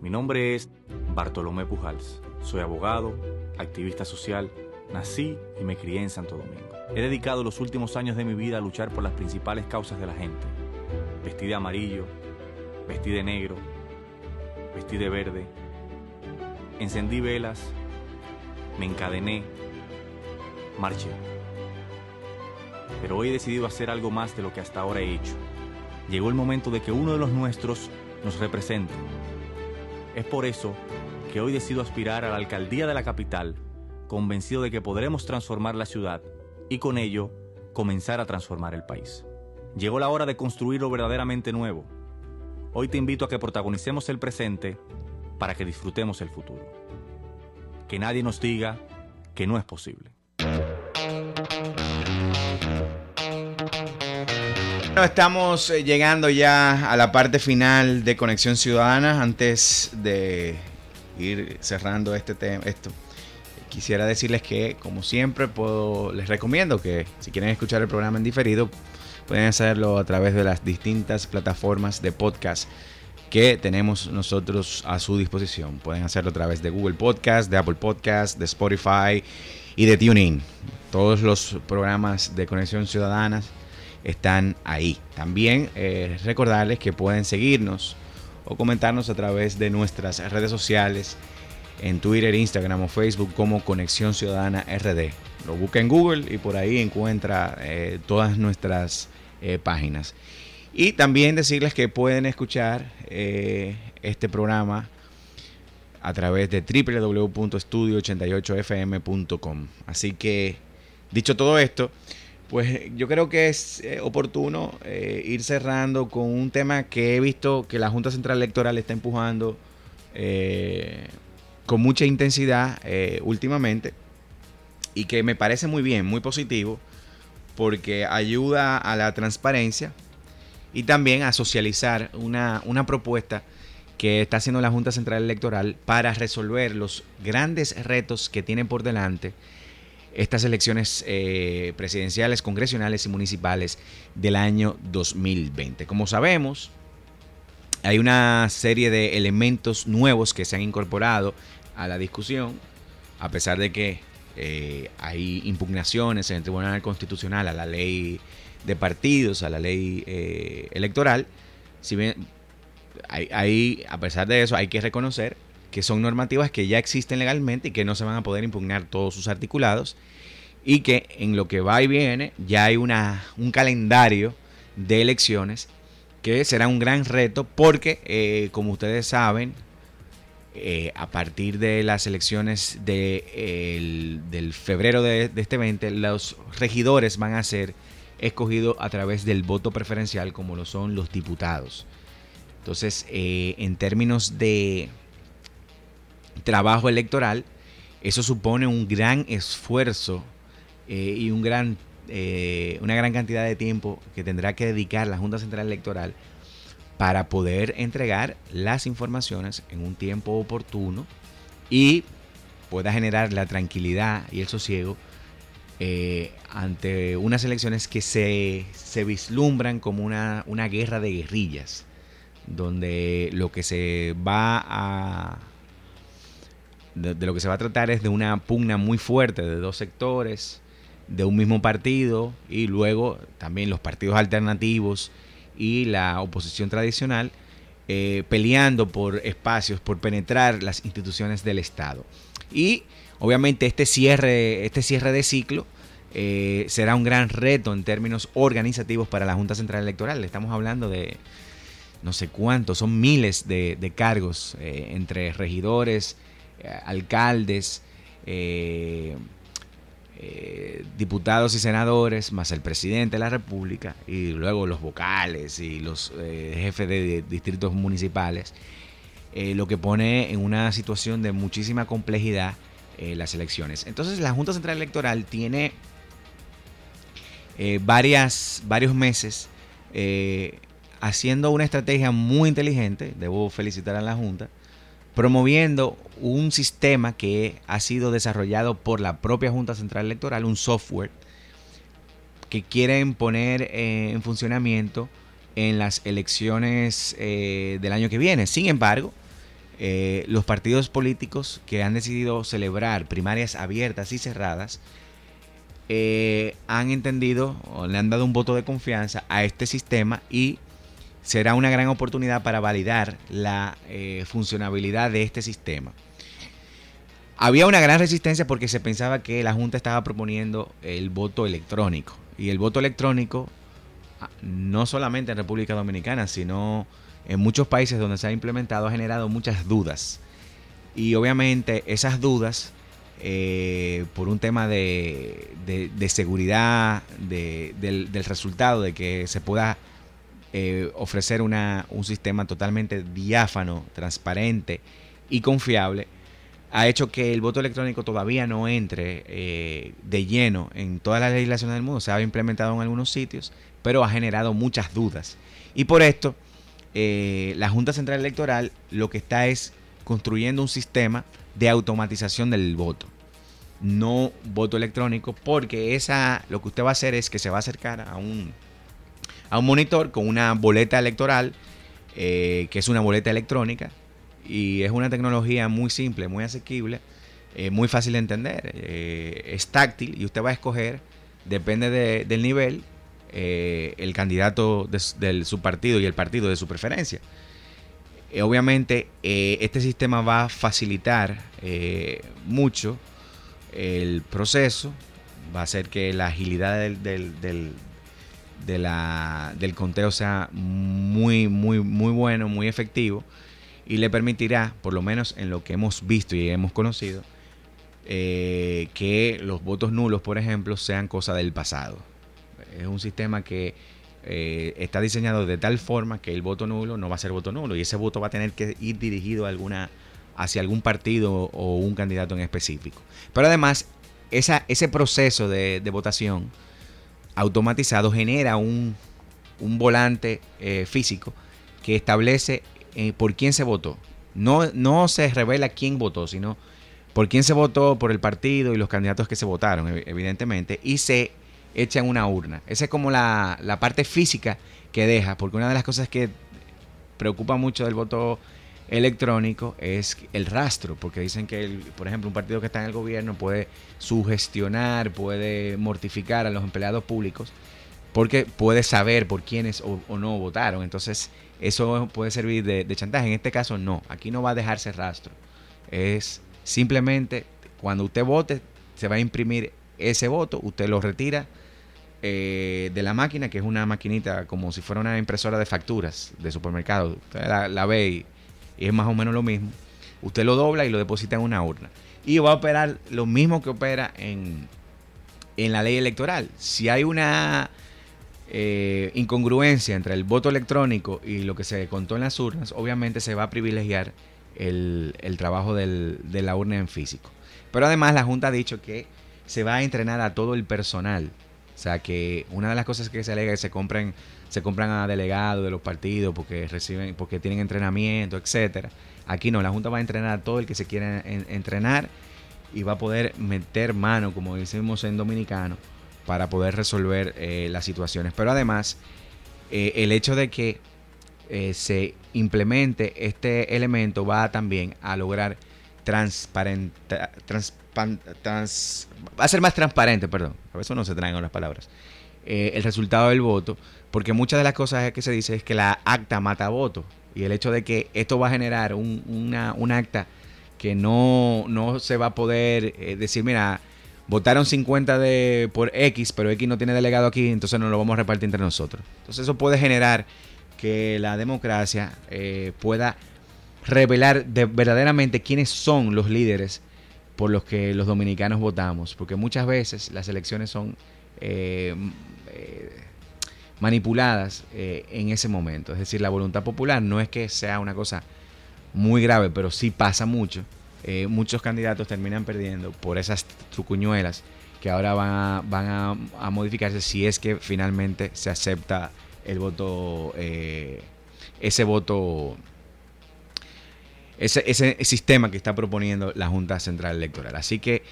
Mi nombre es Bartolomé Pujals. Soy abogado, activista social, nací y me crié en Santo Domingo. He dedicado los últimos años de mi vida a luchar por las principales causas de la gente. Vestí de amarillo, vestí de negro, vestí de verde, encendí velas, me encadené, marché. Pero hoy he decidido hacer algo más de lo que hasta ahora he hecho. Llegó el momento de que uno de los nuestros nos represente. Es por eso que hoy decido aspirar a la alcaldía de la capital, convencido de que podremos transformar la ciudad y con ello comenzar a transformar el país. Llegó la hora de construir lo verdaderamente nuevo. Hoy te invito a que protagonicemos el presente para que disfrutemos el futuro. Que nadie nos diga que no es posible. estamos eh, llegando ya a la parte final de Conexión Ciudadana. Antes de ir cerrando este tema, esto, quisiera decirles que, como siempre, les recomiendo que si quieren escuchar el programa en diferido, pueden hacerlo a través de las distintas plataformas de podcast que tenemos nosotros a su disposición. Pueden hacerlo a través de Google Podcast, de Apple Podcast, de Spotify y de TuneIn. Todos los programas de Conexión Ciudadana están ahí. También eh, recordarles que pueden seguirnos o comentarnos a través de nuestras redes sociales en Twitter, Instagram o Facebook como Conexión Ciudadana RD. Lo busca en Google y por ahí encuentra eh, todas nuestras eh, páginas. Y también decirles que pueden escuchar eh, este programa a través de www.estudio88fm.com. Así que, dicho todo esto, pues yo creo que es eh, oportuno ir cerrando con un tema que he visto que la Junta Central Electoral está empujando con mucha intensidad últimamente y que me parece muy bien, muy positivo, porque ayuda a la transparencia y también a socializar una, propuesta que está haciendo la Junta Central Electoral para resolver los grandes retos que tienen por delante estas elecciones eh, presidenciales, congresionales y municipales del año 2020. Como sabemos, hay una serie de elementos nuevos que se han incorporado a la discusión, a pesar de que eh, hay impugnaciones en el Tribunal Constitucional a la ley de partidos, a la ley eh, electoral, si bien hay, a pesar de eso, hay que reconocer que son normativas que ya existen legalmente y que no se van a poder impugnar todos sus articulados y que en lo que va y viene ya hay una, un calendario de elecciones que será un gran reto porque, eh, como ustedes saben, eh, a partir de las elecciones de, del febrero de, este 20, los regidores van a ser escogido a través del voto preferencial como lo son los diputados. Entonces, eh, en términos de trabajo electoral, eso supone un gran esfuerzo eh, y un gran, una gran cantidad de tiempo que tendrá que dedicar la Junta Central Electoral para poder entregar las informaciones en un tiempo oportuno y pueda generar la tranquilidad y el sosiego eh, ante unas elecciones que se, vislumbran como una, guerra de guerrillas, donde lo que se va a... De, lo que se va a tratar es de una pugna muy fuerte de dos sectores, de un mismo partido, y luego también los partidos alternativos y la oposición tradicional, eh, peleando por espacios, por penetrar las instituciones del Estado. Y Obviamente este cierre, este cierre de ciclo eh, será un gran reto en términos organizativos para la Junta Central Electoral. Estamos hablando de no sé cuántos, son miles de, cargos eh, entre regidores, eh, diputados y senadores, más el presidente de la República y luego los vocales y los jefes de distritos municipales eh, lo que pone en una situación de muchísima complejidad eh, las elecciones. Entonces la Junta Central Electoral tiene eh, varias, varios meses haciendo una estrategia muy inteligente, debo felicitar a la Junta, promoviendo un sistema que ha sido desarrollado por la propia Junta Central Electoral, un software que quieren poner en funcionamiento en las elecciones del año que viene. Sin embargo, eh, los partidos políticos que han decidido celebrar primarias abiertas y cerradas eh, han entendido o le han dado un voto de confianza a este sistema y será una gran oportunidad para validar la eh, funcionabilidad de este sistema. Había una gran resistencia porque se pensaba que la Junta estaba proponiendo el voto electrónico. Y el voto electrónico, ah, no solamente en República Dominicana, sino en muchos países donde se ha implementado ha generado muchas dudas. Y obviamente esas dudas, eh, por un tema de, seguridad del, resultado, de que se pueda eh, ofrecer una, un sistema totalmente diáfano, transparente y confiable, ha hecho que el voto electrónico todavía no entre eh, de lleno en todas las legislaciones del mundo. Se ha implementado en algunos sitios, pero ha generado muchas dudas. Y por esto eh, la Junta Central Electoral lo que está es construyendo un sistema de automatización del voto. No voto electrónico, porque esa, lo que usted va a hacer es que se va a acercar a un, a un monitor con una boleta electoral, eh, que es una boleta electrónica, y es una tecnología muy simple, muy asequible, eh, muy fácil de entender. es táctil y usted va a escoger, depende del nivel, eh, el candidato de, su partido y el partido de su preferencia. Eh, obviamente, eh, este sistema va a facilitar mucho el proceso, va a hacer que la agilidad del conteo sea muy, muy, muy bueno, muy efectivo y le permitirá, por lo menos en lo que hemos visto y hemos conocido, que los votos nulos, por ejemplo, sean cosa del pasado. Es un sistema que eh, está diseñado de tal forma que el voto nulo no va a ser voto nulo y ese voto va a tener que ir dirigido a alguna, hacia algún partido o un candidato en específico. Pero además, ese proceso de, votación automatizado genera un, volante eh, físico que establece eh, por quién se votó. No, no se revela quién votó, sino por quién se votó, por el partido y los candidatos que se votaron, evidentemente, y se hecha en una urna. Esa es como la, parte física que deja, porque una de las cosas que preocupa mucho del voto electrónico es el rastro, porque dicen que, por ejemplo, un partido que está en el gobierno puede sugestionar, puede mortificar a los empleados públicos, porque puede saber por quiénes o, no votaron. Entonces, eso puede servir de, de, chantaje. En este caso, no. Aquí no va a dejarse rastro. Es simplemente cuando usted vote, se va a imprimir ese voto, usted lo retira eh, de la máquina, que es una maquinita como si fuera una impresora de facturas de supermercado. Usted la, ve y, es más o menos lo mismo. Usted lo dobla y lo deposita en una urna. Y va a operar lo mismo que opera en, en la ley electoral. Si hay una eh, incongruencia entre el voto electrónico y lo que se contó en las urnas, obviamente se va a privilegiar el, el trabajo del, de la urna en físico. Pero además la Junta ha dicho que se va a entrenar a todo el personal sea que una de las cosas que se alega es que se compran, se compran a delegados de los partidos porque reciben, porque tienen entrenamiento, etcétera. Aquí no, la Junta va a entrenar a todo el que se quiera entrenar y va a poder meter mano, como decimos en dominicano, para poder resolver eh, las situaciones. Pero además, eh, el hecho de que eh, se implemente este elemento va también a lograr va a ser más transparente, perdón, a veces no se traen las palabras, eh, el resultado del voto, porque muchas de las cosas que se dice es que la acta mata voto, y el hecho de que esto va a generar un, una, acta que no, no, se va a poder eh, decir, mira, votaron 50 de, por X, pero X no tiene delegado aquí, entonces no lo vamos a repartir entre nosotros. Entonces eso puede generar que la democracia eh, pueda revelar de, verdaderamente quiénes son los líderes por los que los dominicanos votamos, porque muchas veces las elecciones son eh, eh, manipuladas eh, en ese momento. Es decir, la voluntad popular no es que sea una cosa muy grave, pero sí pasa mucho. Eh, muchos candidatos terminan perdiendo por esas trucuñuelas que ahora van a, a, modificarse si es que finalmente se acepta el voto, ese voto, ese, ese sistema que está proponiendo la Junta Central Electoral. Así que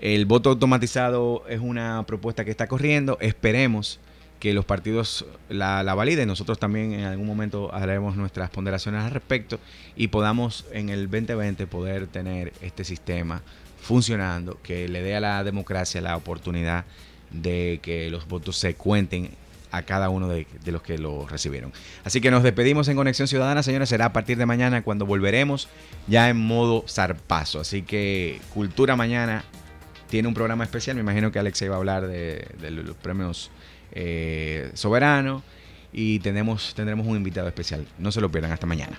el voto automatizado es una propuesta que está corriendo. Esperemos que los partidos la, la, validen. Nosotros también en algún momento haremos nuestras ponderaciones al respecto y podamos en el 2020 poder tener este sistema funcionando que le dé a la democracia la oportunidad de que los votos se cuenten a cada uno de, los que lo recibieron. Así que nos despedimos en Conexión Ciudadana, señores. Será a partir de mañana cuando volveremos ya en modo zarpazo. Así que Cultura Mañana tiene un programa especial. Me imagino que Alex va a hablar de, los premios eh, soberano y tenemos, tendremos un invitado especial. No se lo pierdan, hasta mañana.